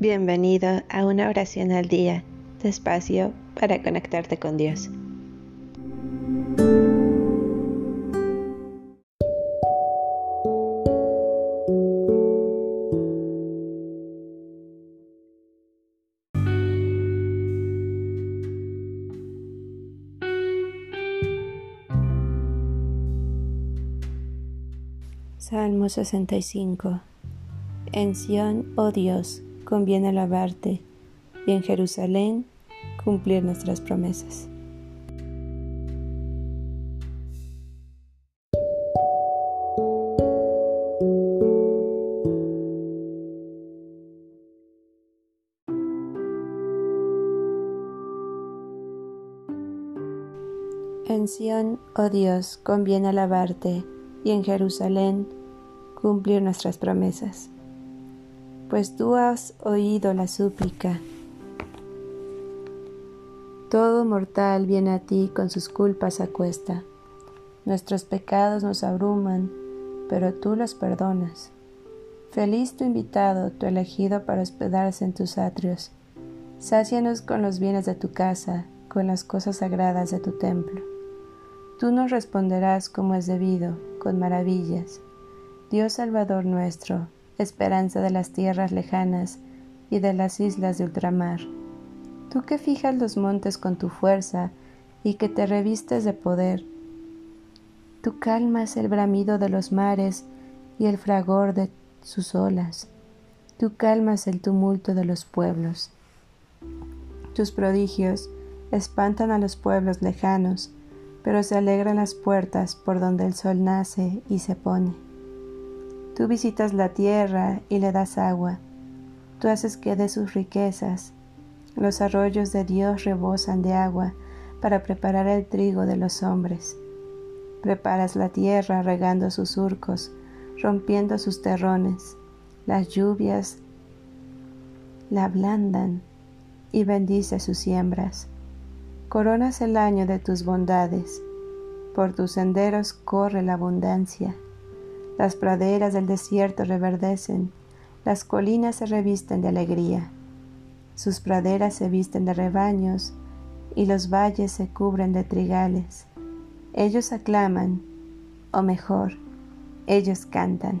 Bienvenido a una oración al día, despacio para conectarte con Dios. Salmo 65 En Sión, oh Dios, conviene alabarte, y en Jerusalén cumplir nuestras promesas. En Sión, oh Dios, conviene alabarte, y en Jerusalén cumplir nuestras promesas pues tú has oído la súplica. Todo mortal viene a ti con sus culpas a cuesta. Nuestros pecados nos abruman, pero tú los perdonas. Feliz tu invitado, tu elegido para hospedarse en tus atrios. Sácianos con los bienes de tu casa, con las cosas sagradas de tu templo. Tú nos responderás como es debido, con maravillas. Dios Salvador nuestro, esperanza de las tierras lejanas y de las islas de ultramar. Tú que fijas los montes con tu fuerza y que te revistes de poder. Tú calmas el bramido de los mares y el fragor de sus olas. Tú calmas el tumulto de los pueblos. Tus prodigios espantan a los pueblos lejanos, pero se alegran las puertas por donde el sol nace y se pone. Tú visitas la tierra y le das agua. Tú haces que dé sus riquezas. Los arroyos de Dios rebosan de agua para preparar el trigo de los hombres. Preparas la tierra regando sus surcos, rompiendo sus terrones. Las lluvias la ablandan y bendice sus siembras. Coronas el año de tus bondades. Por tus senderos corre la abundancia. Las praderas del desierto reverdecen, las colinas se revisten de alegría. Sus praderas se visten de rebaños y los valles se cubren de trigales. Ellos aclaman, o mejor, ellos cantan.